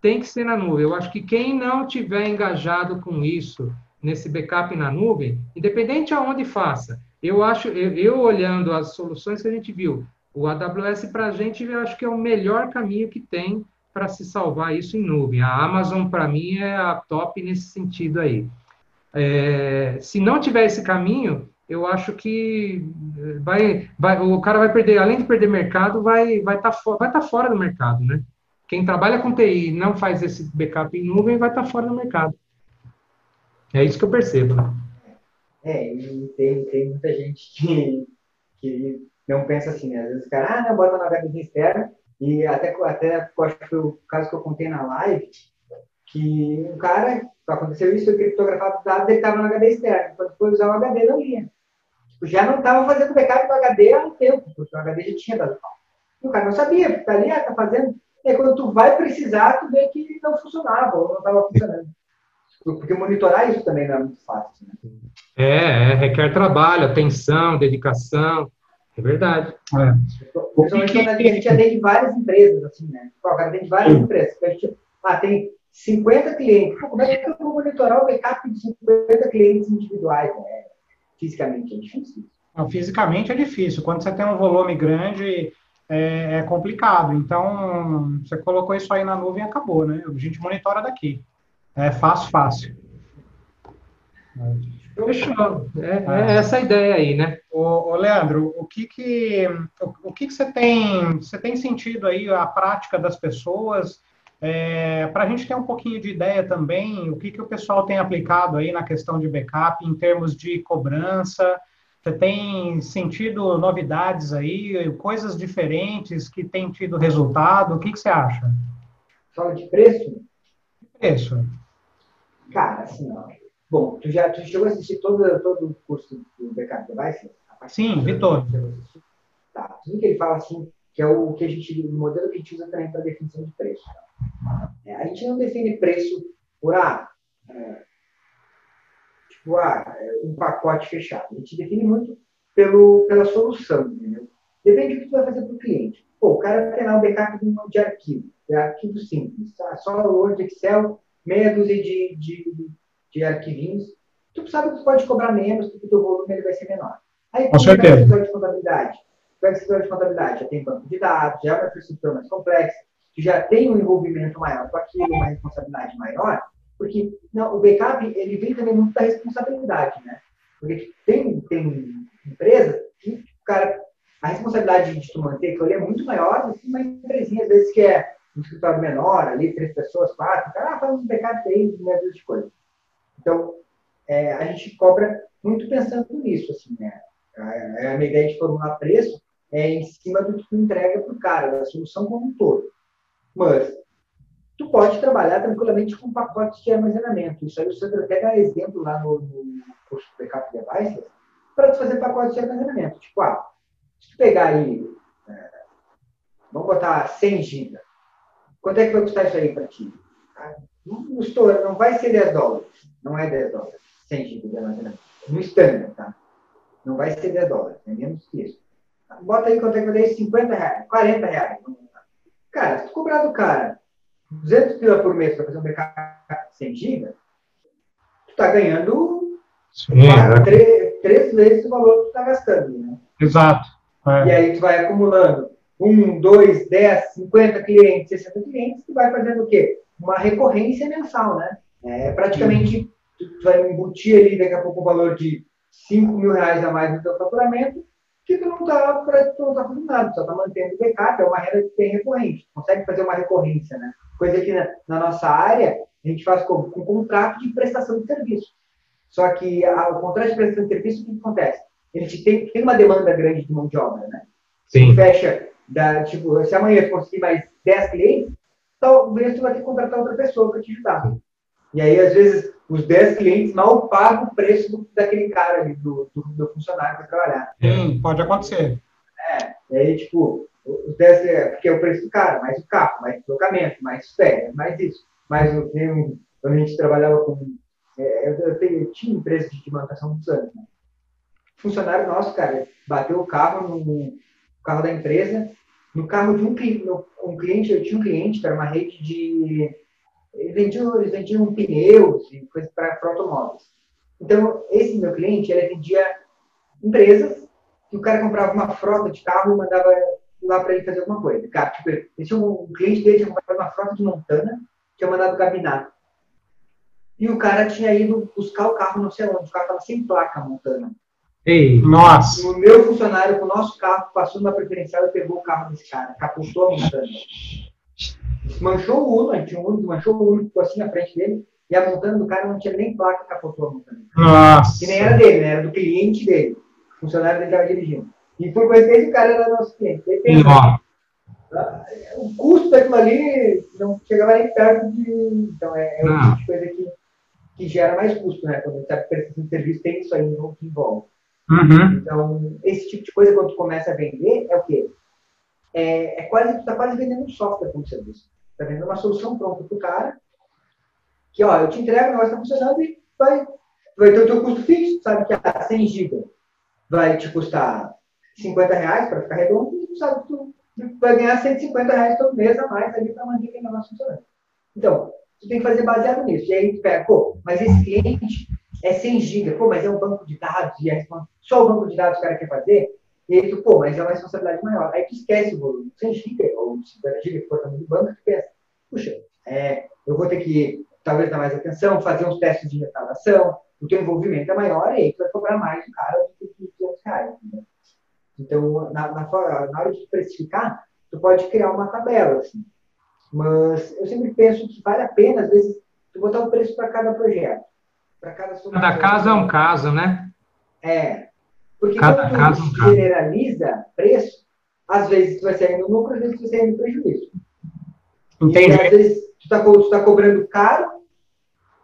tem que ser na nuvem. Eu acho que quem não tiver engajado com isso, nesse backup na nuvem, independente aonde faça, eu acho, eu, eu olhando as soluções que a gente viu, o AWS para a gente eu acho que é o melhor caminho que tem para se salvar isso em nuvem. A Amazon para mim é a top nesse sentido aí. É, se não tiver esse caminho, eu acho que vai, vai, o cara vai perder, além de perder mercado, vai vai estar tá, vai tá fora do mercado, né? Quem trabalha com TI e não faz esse backup em nuvem vai estar tá fora do mercado. É isso que eu percebo. Né? É, e tem, tem muita gente que, que não pensa assim, né? Às vezes o cara, ah, não, bota no HD externo, e até, até acho que foi o caso que eu contei na live, que um cara, aconteceu isso, foi criptografado o dado, ele estava no HD externo, quando usar o HD não ia. Já não estava fazendo backup do HD há um tempo, porque o HD já tinha dado pau. E o cara não sabia, porque tá ali, ah, tá fazendo. E aí, quando tu vai precisar, tu vê que não funcionava, ou não estava funcionando. Porque monitorar isso também não é muito fácil. Né? É, é, requer trabalho, atenção, dedicação. É verdade. É. Principalmente quando a gente atende várias empresas, assim, né? Pô, cara atende várias Sim. empresas. A gente, ah, tem 50 clientes. Pô, como é que eu vou monitorar o backup de 50 clientes individuais? Né? Fisicamente é difícil. Não, fisicamente é difícil. Quando você tem um volume grande, é, é, complicado. Então, você colocou isso aí na nuvem e acabou, né? A gente monitora daqui. É fácil, fácil. Fechou. É, é, essa a ideia aí, né? Ô, ô, Leandro, o que que, o, o, que que você tem, você tem sentido aí a prática das pessoas, é, para a gente ter um pouquinho de ideia também, o que que o pessoal tem aplicado aí na questão de backup em termos de cobrança, você tem sentido novidades aí, coisas diferentes que têm tido resultado, o que que você acha? Fala de preço? Preço. Cara, assim, ó, bom, tu já tu chegou a assistir todo, todo o curso do Backup Device? Sim, vi todo. Tá, tudo que ele fala assim, que é o que a gente, o modelo que a gente usa também para definição de preço. É, a gente não define preço por, ah, é, tipo, ah, é um pacote fechado. A gente define muito pelo, pela solução, entendeu? Depende do que tu vai fazer para o cliente. Pô, o cara vai treinar o backup de arquivo, é arquivo simples, tá? só Word, Excel, meia dúzia de, de, de arquivinhos, tu sabe que tu pode cobrar menos, porque o teu volume ele vai ser menor. Aí, Com certeza. Vai de contabilidade. Vai de contabilidade, já tem banco de dados, já é uma infraestrutura mais complexa, tu já tem um envolvimento maior com aquilo, uma responsabilidade maior, porque não, o backup ele vem também muito da responsabilidade, né? Porque tem, tem empresa que o cara, a responsabilidade de tu manter aquilo ali é muito maior do que uma empresinha, às vezes, que é um escritório menor, ali, três pessoas, quatro, o cara ah, faz um backup aí, dúzia de coisas. Então, é, a gente cobra muito pensando nisso, assim, né? A, a minha ideia de formular preço é em cima do que tu entrega para o cara, da solução como um todo. Mas, tu pode trabalhar tranquilamente com pacotes de armazenamento. Isso aí o Sandro até dá exemplo lá no, no curso Backup Devices, para tu fazer pacotes de armazenamento. Tipo, ah, se tu pegar aí, é, vamos botar 100 GB, quanto é que vai custar isso aí para ti? Ah, não vai ser 10 dólares, não é 10 dólares, 100 GB de armazenamento. No standard, tá? Não vai ser 10 dólares, é menos que isso. Bota aí quanto é que vai dar 50 reais, 40 reais. Cara, se tu cobrar do cara 200 pila por mês para fazer um backup de 100 GB, tu tá ganhando Sim, quatro, é. três, três, vezes o valor que tu tá gastando, né? Exato. É. E aí tu vai acumulando um, dois, dez, cinquenta clientes, 60 clientes, tu vai fazendo o quê? Uma recorrência mensal, né? É, praticamente tu, tu vai embutir ali daqui a pouco o valor de 5 mil reais a mais no teu faturamento, que tu não está tá fazendo nada, tu só está mantendo o backup, é uma renda que tem recorrente, consegue fazer uma recorrência, né? Coisa que na, na nossa área a gente faz com, com contrato de prestação de serviço. Só que a, o contrato de prestação de serviço, o que, que acontece? Ele tem, tem uma demanda grande de mão de obra, né? Sim. Fecha, da, tipo, se amanhã tu conseguir mais 10 clientes, talvez tu vai ter que contratar outra pessoa para te ajudar. E aí, às vezes, os 10 clientes mal pagam o preço do, daquele cara ali, do, do, do funcionário para trabalhar. Sim, pode acontecer. É, e aí, tipo, os 10, é, porque é o preço do cara, mais o carro, mais o deslocamento, mais férias, mais isso. Mais eu tenho, quando a gente trabalhava com. É, eu, tenho, eu tinha empresa de manutenção muitos anos. Né? Funcionário nosso, cara, bateu o carro no, no carro da empresa, no carro de um, no, um cliente, eu tinha um cliente que era uma rede de eles vendiam, eles vendiam pneus e coisas para automóveis. Então, esse meu cliente, ele vendia empresas que o cara comprava uma frota de carro e mandava lá para ele fazer alguma coisa. Cara, tipo, esse um, um cliente dele tinha comprado uma frota de Montana, tinha mandado gabinar. E o cara tinha ido buscar o carro não sei onde, o carro estava sem placa Montana. Ei, nossa! O meu funcionário com o nosso carro passou na preferencial e pegou o carro desse cara, capotou a Montana manchou o Uno, a gente tinha um Uno, manchou o Uno, ficou assim na frente dele, e a montana do cara não tinha nem placa, capotou a montana. Nossa! Que nem era dele, né? Era do cliente dele. O funcionário dele estava dirigindo. E por coincidência, o cara era nosso cliente. Ele o custo daquilo ali não chegava nem perto de. Então, é, é um tipo de coisa que, que gera mais custo, né? Quando você está prestando serviço, tem isso aí que envolve. Uhum. Então, esse tipo de coisa, quando tu começa a vender, é o quê? É, é quase, está quase vendendo um software como serviço. Está vendendo uma solução pronta para o cara, que, ó, eu te entrego, o negócio está funcionando e vai, vai ter o teu custo fixo, sabe que a 100 GB vai te custar 50 reais para ficar redondo, e tu sabe que tu vai ganhar 150 reais todo mês a mais ali para manter aquele negócio funcionando. Então, tu tem que fazer baseado nisso. E aí tu pega, pô, mas esse cliente é 100 GB, pô, mas é um banco de dados, e é só o banco de dados que o cara quer fazer, e aí tu, pô, mas é uma responsabilidade maior. Aí tu esquece o volume. 100 GB ou 50 GB que for também do banco, tu pensa, puxa, é, eu vou ter que talvez dar mais atenção, fazer uns testes de instalação, o teu envolvimento é maior e aí tu vai cobrar mais do cara do que 200 reais. Né? Então, na, na, na, hora de precificar, tu pode criar uma tabela, assim. Mas eu sempre penso que vale a pena, às vezes, tu botar um preço para cada projeto. Para cada, cada caso é um caso, né? É, porque cada quando caso, tu generaliza preço, às vezes tu vai sair no lucro, às vezes tu vai sair no prejuízo. Entendi. E às vezes tu está tá cobrando caro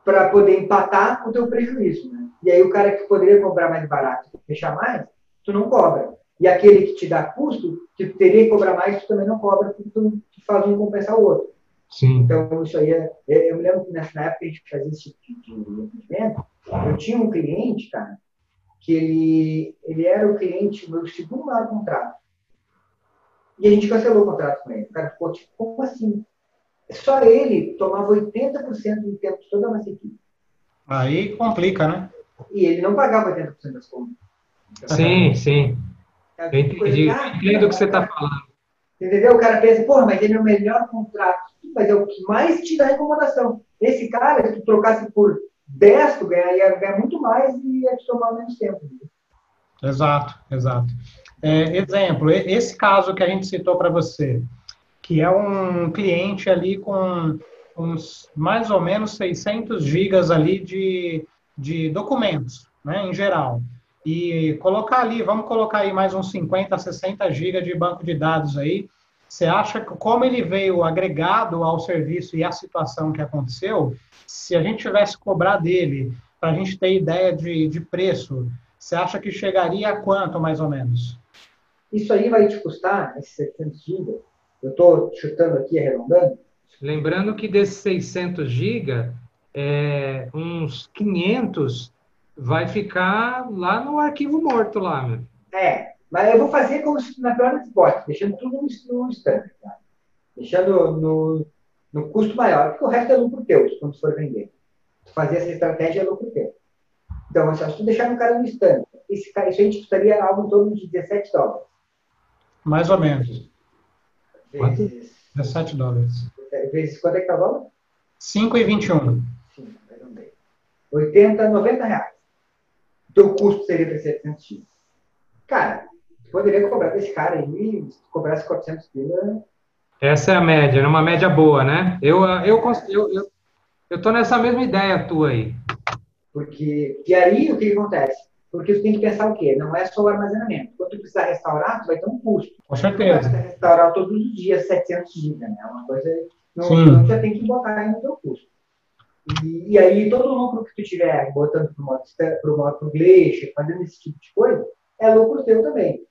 para poder empatar o teu prejuízo. Né? E aí o cara que poderia comprar mais barato e fechar mais, tu não cobra. E aquele que te dá custo, que tu teria que cobrar mais, tu também não cobra, porque tu faz um compensar o outro. Sim. Então, isso aí é, é Eu me lembro que nessa época a gente fazia esse tipo de investimento. Eu tinha um cliente, cara, que ele, ele era o cliente, meu segundo maior contrato. E a gente cancelou o contrato com ele. O cara ficou tipo, como assim? Só ele tomava 80% do tempo de toda a nossa equipe. Aí complica, né? E ele não pagava 80% das contas. Então, sim, sim. Eu entendi. Entendo o que você está falando. Entendeu? O cara pensa, porra, mas ele é o melhor contrato. Mas é o que mais te dá incomodação. Esse cara, se tu trocasse por 10, tu ganha, ia ganhar muito mais e ia te tomar menos tempo. Exato, exato. É, exemplo, esse caso que a gente citou para você, que é um cliente ali com uns mais ou menos 600 gigas ali de, de documentos, né, em geral. E colocar ali, vamos colocar aí mais uns 50, 60 gigas de banco de dados aí, Você acha que como ele veio agregado ao serviço e à situação que aconteceu, se a gente tivesse cobrar dele, para a gente ter ideia de, de preço, você acha que chegaria a quanto, mais ou menos? Isso aí vai te custar, esses 700 GB, eu estou chutando aqui, arredondando. Lembrando que desses 600 GB, é, uns 500 vai ficar lá no arquivo morto lá, meu. É, mas eu vou fazer como se na pior das hipóteses, deixando tudo no, no standard, tá? deixando no, no custo maior, porque o resto é lucro teu, quando for vender. Fazer essa estratégia é lucro teu. Então, assim, se tu deixar no cara no standard, esse, isso aí te custaria algo em torno de 17 dólares. Mais ou menos. Vezes, 17 dólares. vezes quanto é que tá dólar? 5,21. Sim, arredondei. 80, 90 reais. Teu custo seria para 700 X. Cara, poderia cobrar desse cara aí, se cobrasse 400 pila. Essa é a média, é uma média boa, né? Eu, eu, eu, eu, eu tô nessa mesma ideia tua aí. Porque, e aí o que acontece? Porque você tem que pensar o quê? Não é só o armazenamento. Quando tu precisar restaurar, tu vai ter um custo. Com certeza. Tu vai restaurar todos os dias 700 GB, né? É uma coisa não, não já tem que botar aí no teu custo. E, e, aí todo o lucro que tu tiver botando para o modo, pro modo pro Glacier, fazendo esse tipo de coisa, é lucro teu também.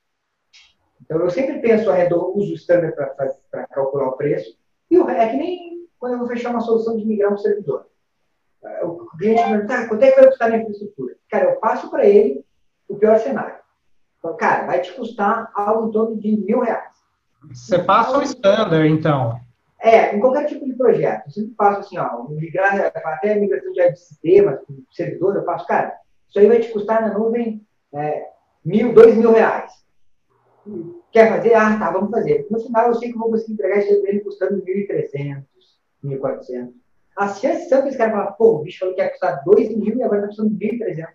Então, eu sempre penso arredondo, uso o standard para calcular o preço. E o, é que nem quando eu vou fechar uma solução de migrar um servidor. É, o cliente me pergunta, tá, quanto é que vai custar minha infraestrutura? Cara, eu passo para ele o pior cenário. Então, cara, vai te custar algo em torno de mil reais. Você passa o standard, então. É, em qualquer tipo de projeto. Eu sempre faço assim, ó, migrar, até a migração de sistemas, servidor, eu faço, cara, isso aí vai te custar na nuvem é, mil, dois mil reais. Quer fazer? Ah, tá, vamos fazer. No final, eu sei que eu vou conseguir entregar esse ele custando 1.300, 1.400. As chances são que esse cara fala, pô, o bicho falou que ia custar 2 mil e agora está custando 1.300.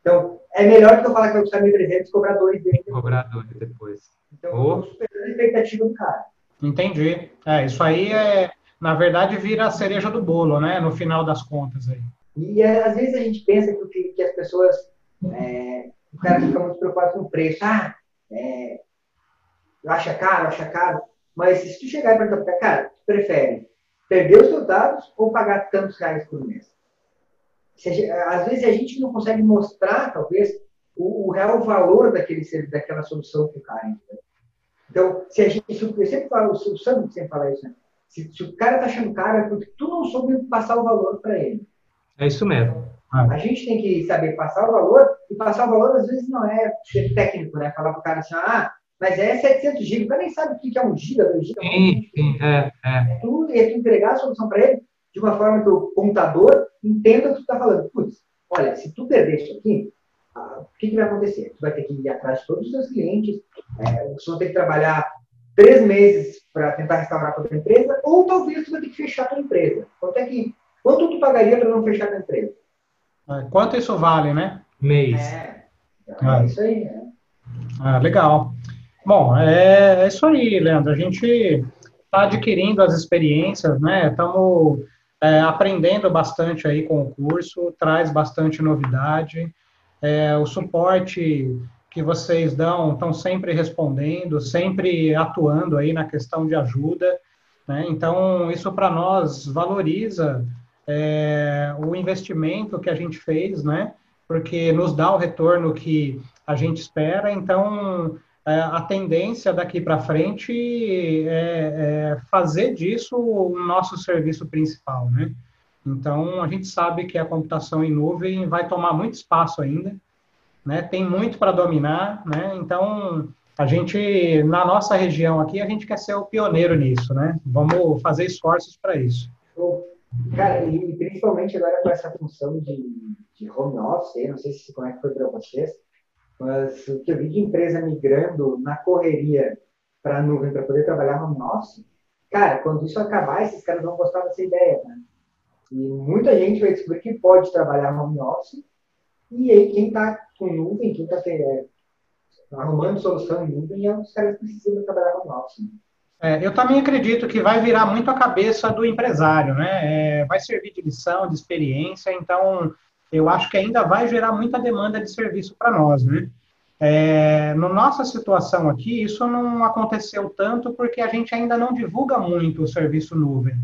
Então, é melhor que eu falar que vai custar 1.300 e cobrar 2 depois. Cobrar 2 depois. Então, oh. eu superando a expectativa do cara. Entendi. É, isso aí é, na verdade, vira a cereja do bolo, né? No final das contas aí. E às vezes a gente pensa que, que as pessoas é, o cara fica muito preocupado com o preço. Ah, é, acha caro, acha caro. Mas se tu chegar e perguntar para cara, tu prefere perder os teus dados ou pagar tantos reais por mês? Gente, às vezes a gente não consegue mostrar, talvez, o, o, real valor daquele, daquela solução que o cara entendeu? Então, se a gente, eu sempre falo, o Sandro sempre fala isso, né? Se, se, o cara tá achando caro, é porque tu não soube passar o valor para ele. É isso mesmo. A gente tem que saber passar o valor, e passar o valor às vezes não é ser técnico, né? Falar para o cara assim, ah, mas é 700 GB, o cara nem sabe o que é um giga, dois giga. Sim, sim, é, é. É tu, é tu entregar a solução para ele de uma forma que o contador entenda o que tu está falando. Putz, olha, se tu perder isso aqui, ah, o que, que, vai acontecer? Tu vai ter que ir atrás de todos os seus clientes, é, você vai ter que trabalhar três meses para tentar restaurar a tua empresa, ou talvez tu vai ter que fechar a tua empresa. Quanto é que, quanto tu pagaria para não fechar a tua empresa? É, quanto isso vale, né? Mês. É, então, é isso aí, né? Ah, legal. Bom, é, é isso aí, Leandro. A gente está adquirindo as experiências, né? Estamos é, aprendendo bastante aí com o curso, traz bastante novidade. É, o suporte que vocês dão estão sempre respondendo, sempre atuando aí na questão de ajuda. Né? Então, isso para nós valoriza é, o investimento que a gente fez, né? Porque nos dá o retorno que a gente espera. Então, é, a tendência daqui para frente é, é, fazer disso o nosso serviço principal, né? Então, a gente sabe que a computação em nuvem vai tomar muito espaço ainda, né? Tem muito para dominar, né? Então, a gente, na nossa região aqui, a gente quer ser o pioneiro nisso, né? Vamos fazer esforços para isso. Cara, e principalmente agora com essa função de, de home office, não sei se como é que foi para vocês, mas o que eu vi de empresa migrando na correria para a nuvem para poder trabalhar home office, cara, quando isso acabar, esses caras vão gostar dessa ideia, né? E muita gente vai descobrir que pode trabalhar home office, e aí quem está com nuvem, quem está é, arrumando solução em nuvem, é os caras que precisam trabalhar home office. Né? É, eu também acredito que vai virar muito a cabeça do empresário, né? É, vai servir de lição, de experiência, então eu acho que ainda vai gerar muita demanda de serviço para nós, né? É, no nossa situação aqui, isso não aconteceu tanto porque a gente ainda não divulga muito o serviço nuvem.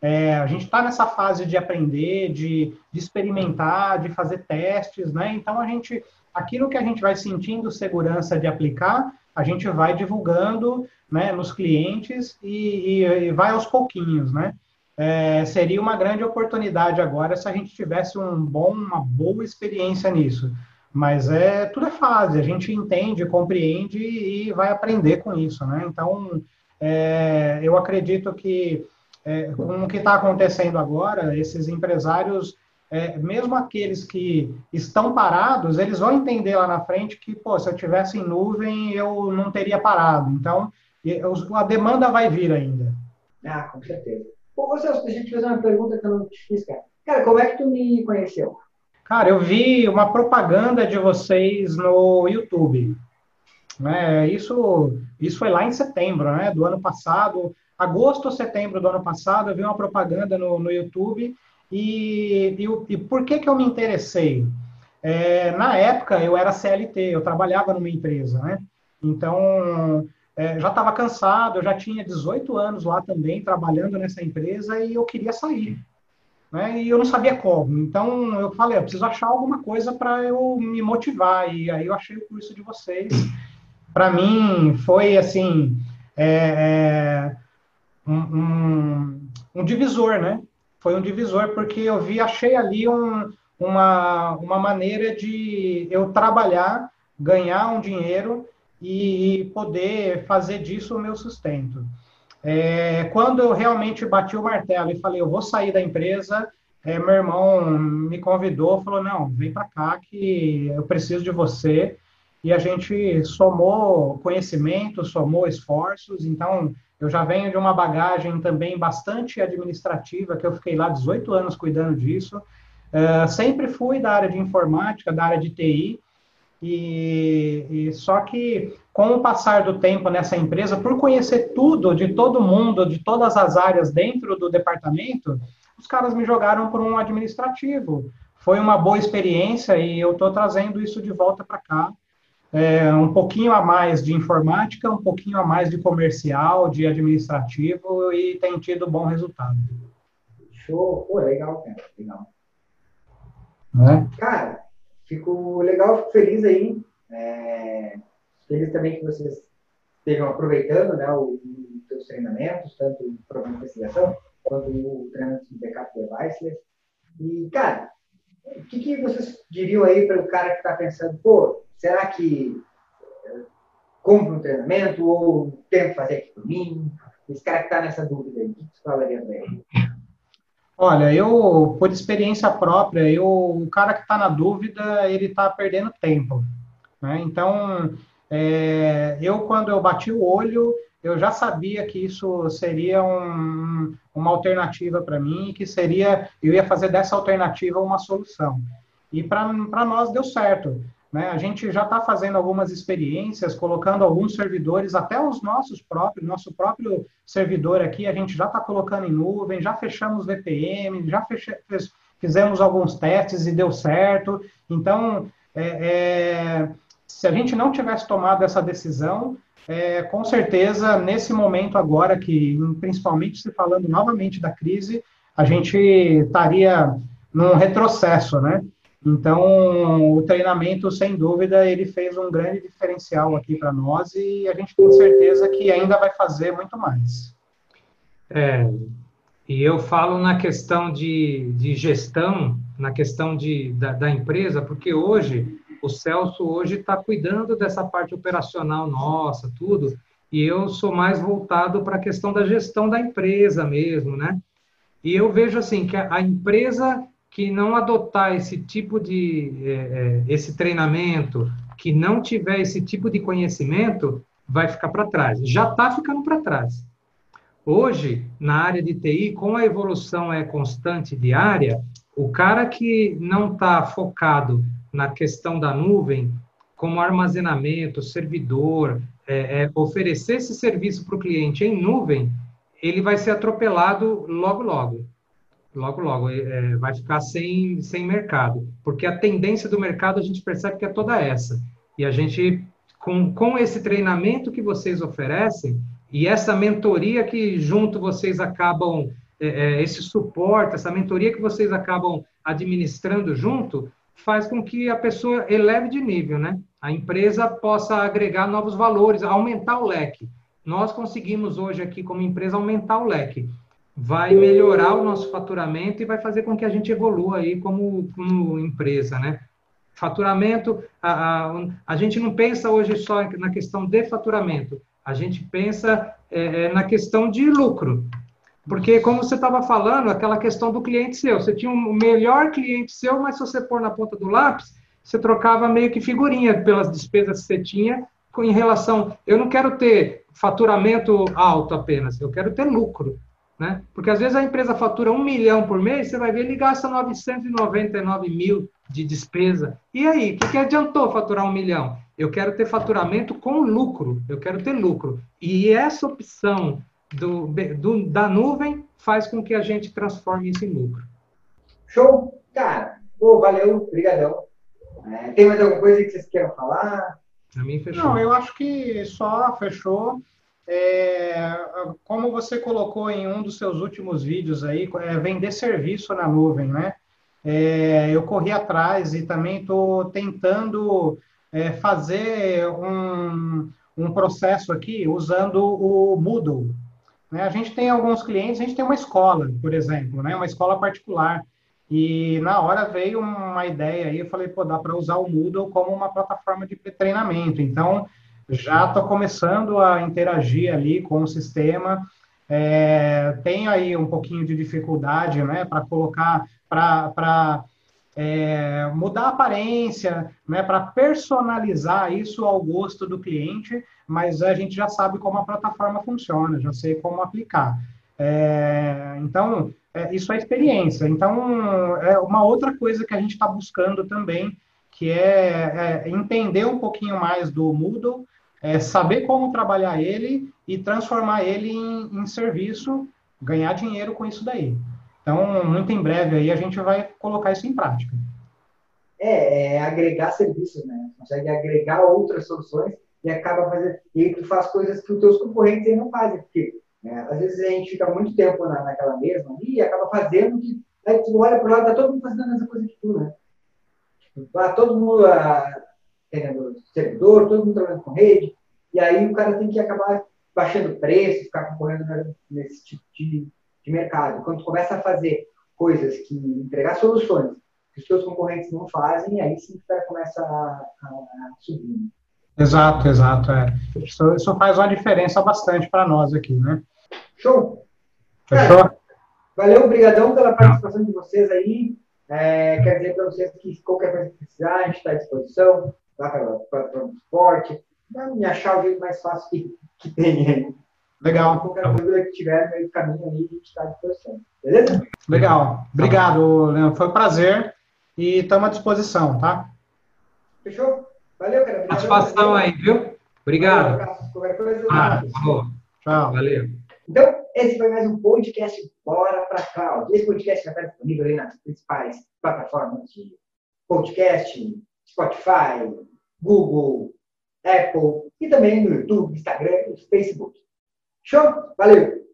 É, a gente está nessa fase de aprender, de, de, experimentar, de fazer testes, né? Então a gente, aquilo que a gente vai sentindo segurança de aplicar, a gente vai divulgando, né, nos clientes e, e, e vai aos pouquinhos, né? É, seria uma grande oportunidade agora se a gente tivesse um bom, uma boa experiência nisso. Mas é tudo é fase, a gente entende, compreende e vai aprender com isso, né? Então, é, eu acredito que é, com o que está acontecendo agora, esses empresários, é, mesmo aqueles que estão parados, eles vão entender lá na frente que, pô, se eu tivesse em nuvem, eu não teria parado. Então, a demanda vai vir ainda. Ah, com certeza. Pô, Celso, deixa eu te fazer uma pergunta que eu não te fiz, cara. Cara, como é que tu me conheceu? Cara, eu vi uma propaganda de vocês no YouTube. Né? Isso, isso foi lá em setembro, né? Do ano passado, agosto ou setembro do ano passado, eu vi uma propaganda no, no YouTube e, e, e, por que que eu me interessei? É, na época eu era CLT, eu trabalhava numa empresa, né? Então é, já estava cansado, eu já tinha 18 anos lá também trabalhando nessa empresa e eu queria sair. Né? E eu não sabia como. Então eu falei, eu preciso achar alguma coisa para eu me motivar. E aí eu achei o curso de vocês. Para mim foi assim é, é, um, um, um, divisor, né? Foi um divisor porque eu vi, achei ali um, uma, uma maneira de eu trabalhar, ganhar um dinheiro e poder fazer disso o meu sustento. É, quando eu realmente bati o martelo e falei, eu vou sair da empresa, é, meu irmão me convidou, falou, não, vem para cá que eu preciso de você. E a gente somou conhecimento, somou esforços, então eu já venho de uma bagagem também bastante administrativa, que eu fiquei lá 18 anos cuidando disso. Uh, sempre fui da área de informática, da área de TI, e, e, só que com o passar do tempo nessa empresa, por conhecer tudo de todo mundo, de todas as áreas dentro do departamento, os caras me jogaram por um administrativo. Foi uma boa experiência e eu estou trazendo isso de volta para cá. É, um pouquinho a mais de informática, um pouquinho a mais de comercial, de administrativo e tem tido bom resultado. Show, pô, legal, cara, legal. É? Cara, Fico legal, fico feliz aí. É, feliz também que vocês estejam aproveitando né, os seus treinamentos, tanto o programa de investigação quanto o treinamento de backup devices. E, cara, o que, que vocês diriam aí para o cara que está pensando, pô, será que é, compro um treinamento ou tento fazer aqui por mim? Esse cara que está nessa dúvida aí, o que você falaria para? Olha, eu, por experiência própria, eu, o cara que está na dúvida, ele está perdendo tempo. Né? Então, é, eu, quando eu bati o olho, eu já sabia que isso seria um, uma alternativa para mim, que seria, eu ia fazer dessa alternativa uma solução. E para nós deu certo. Né? A gente já está fazendo algumas experiências, colocando alguns servidores, até os nossos próprios, nosso próprio servidor aqui, a gente já está colocando em nuvem, já fechamos VPN, já fizemos alguns testes e deu certo. Então, é, é, se a gente não tivesse tomado essa decisão, é, com certeza, nesse momento agora, que principalmente se falando novamente da crise, a gente estaria num retrocesso, né? Então, o treinamento, sem dúvida, ele fez um grande diferencial aqui para nós e a gente tem certeza que ainda vai fazer muito mais. É, e eu falo na questão de, de gestão, na questão de, da, da empresa, porque hoje, o Celso hoje está cuidando dessa parte operacional nossa, tudo, e eu sou mais voltado para a questão da gestão da empresa mesmo, né? E eu vejo assim que a, a empresa que não adotar esse tipo de é, é, esse treinamento, que não tiver esse tipo de conhecimento, vai ficar para trás. Já está ficando para trás. Hoje, na área de TI, com a evolução é constante diária, o cara que não está focado na questão da nuvem, como armazenamento, servidor, é, é, oferecer esse serviço para o cliente em nuvem, ele vai ser atropelado logo, logo logo, logo, é, vai ficar sem, sem mercado. Porque a tendência do mercado a gente percebe que é toda essa. E a gente, com, com esse treinamento que vocês oferecem, e essa mentoria que junto vocês acabam, é, é, esse suporte, essa mentoria que vocês acabam administrando junto, faz com que a pessoa eleve de nível, né? A empresa possa agregar novos valores, aumentar o leque. Nós conseguimos hoje aqui, como empresa, aumentar o leque. Vai melhorar o nosso faturamento e vai fazer com que a gente evolua aí como, como empresa, né? Faturamento, a, a, a gente não pensa hoje só na questão de faturamento, a gente pensa é, é, na questão de lucro. Porque, como você estava falando, aquela questão do cliente seu, você tinha um melhor cliente seu, mas se você pôr na ponta do lápis, você trocava meio que figurinha pelas despesas que você tinha em relação. Eu não quero ter faturamento alto apenas, eu quero ter lucro. Né? Porque às vezes a empresa fatura um milhão por mês, você vai ver, ele gasta 999 mil de despesa. E aí, o que, que adiantou faturar um milhão? Eu quero ter faturamento com lucro, eu quero ter lucro. E essa opção do, do, da nuvem faz com que a gente transforme isso em lucro. Show? Cara, pô, valeu, obrigadão. É, tem mais alguma coisa que vocês queiram falar? Para mim, fechou. Não, eu acho que só fechou. É, como você colocou em um dos seus últimos vídeos aí, é, vender serviço na nuvem, né? É, eu corri atrás e também estou tentando é, fazer um, um processo aqui usando o Moodle. Né? A gente tem alguns clientes, a gente tem uma escola, por exemplo, né? uma escola particular. E na hora veio uma ideia aí, eu falei, pô, dá para usar o Moodle como uma plataforma de treinamento. Então, já estou começando a interagir ali com o sistema. É, tenho aí um pouquinho de dificuldade, né, para colocar, para é, mudar a aparência, né, para personalizar isso ao gosto do cliente, mas a gente já sabe como a plataforma funciona, já sei como aplicar. É, então, é, isso é experiência. Então, é uma outra coisa que a gente está buscando também, que é, é, entender um pouquinho mais do Moodle, é saber como trabalhar ele e transformar ele em, em serviço, ganhar dinheiro com isso daí. Então, muito em breve aí a gente vai colocar isso em prática. É, é agregar serviços, né? Consegue agregar outras soluções e acaba fazendo. E aí tu faz coisas que os teus concorrentes não fazem, porque né, às vezes a gente fica muito tempo na, naquela mesma e acaba fazendo que. Aí tu olha para o lado, tá todo mundo fazendo a mesma coisa que tu, né? Tá todo mundo ah, tendo servidor, todo mundo trabalhando com rede, e aí o cara tem que acabar baixando preço, ficar concorrendo nesse tipo de de mercado. Quando começa a fazer coisas que entregar soluções que os seus concorrentes não fazem, aí sim o cara começa a, a, a subir. Exato, exato. É. Isso, isso faz uma diferença bastante para nós aqui, né? Show! Fechou? Cara, valeu, obrigadão pela participação de vocês aí. É, quero dizer para vocês que qualquer coisa que precisar, a gente está à disposição. Lá para o esporte. Me achar o jeito mais fácil que, que tem aí. Legal. Qualquer dúvida que tiver no meio do caminho aí, a gente está à disposição. Beleza? Legal. Obrigado, Leandro. Foi um prazer e estamos à disposição, tá? Fechou? Valeu, cara. Obrigado. Satisfação aí, viu? Obrigado. Valeu, qualquer coisa, ah, Tchau. Valeu. Então, esse foi mais um podcast Bora para Cloud. Esse podcast vai estar disponível aí nas principais plataformas de podcast, Spotify, Google, Apple e também no YouTube, Instagram e Facebook. Show? Valeu!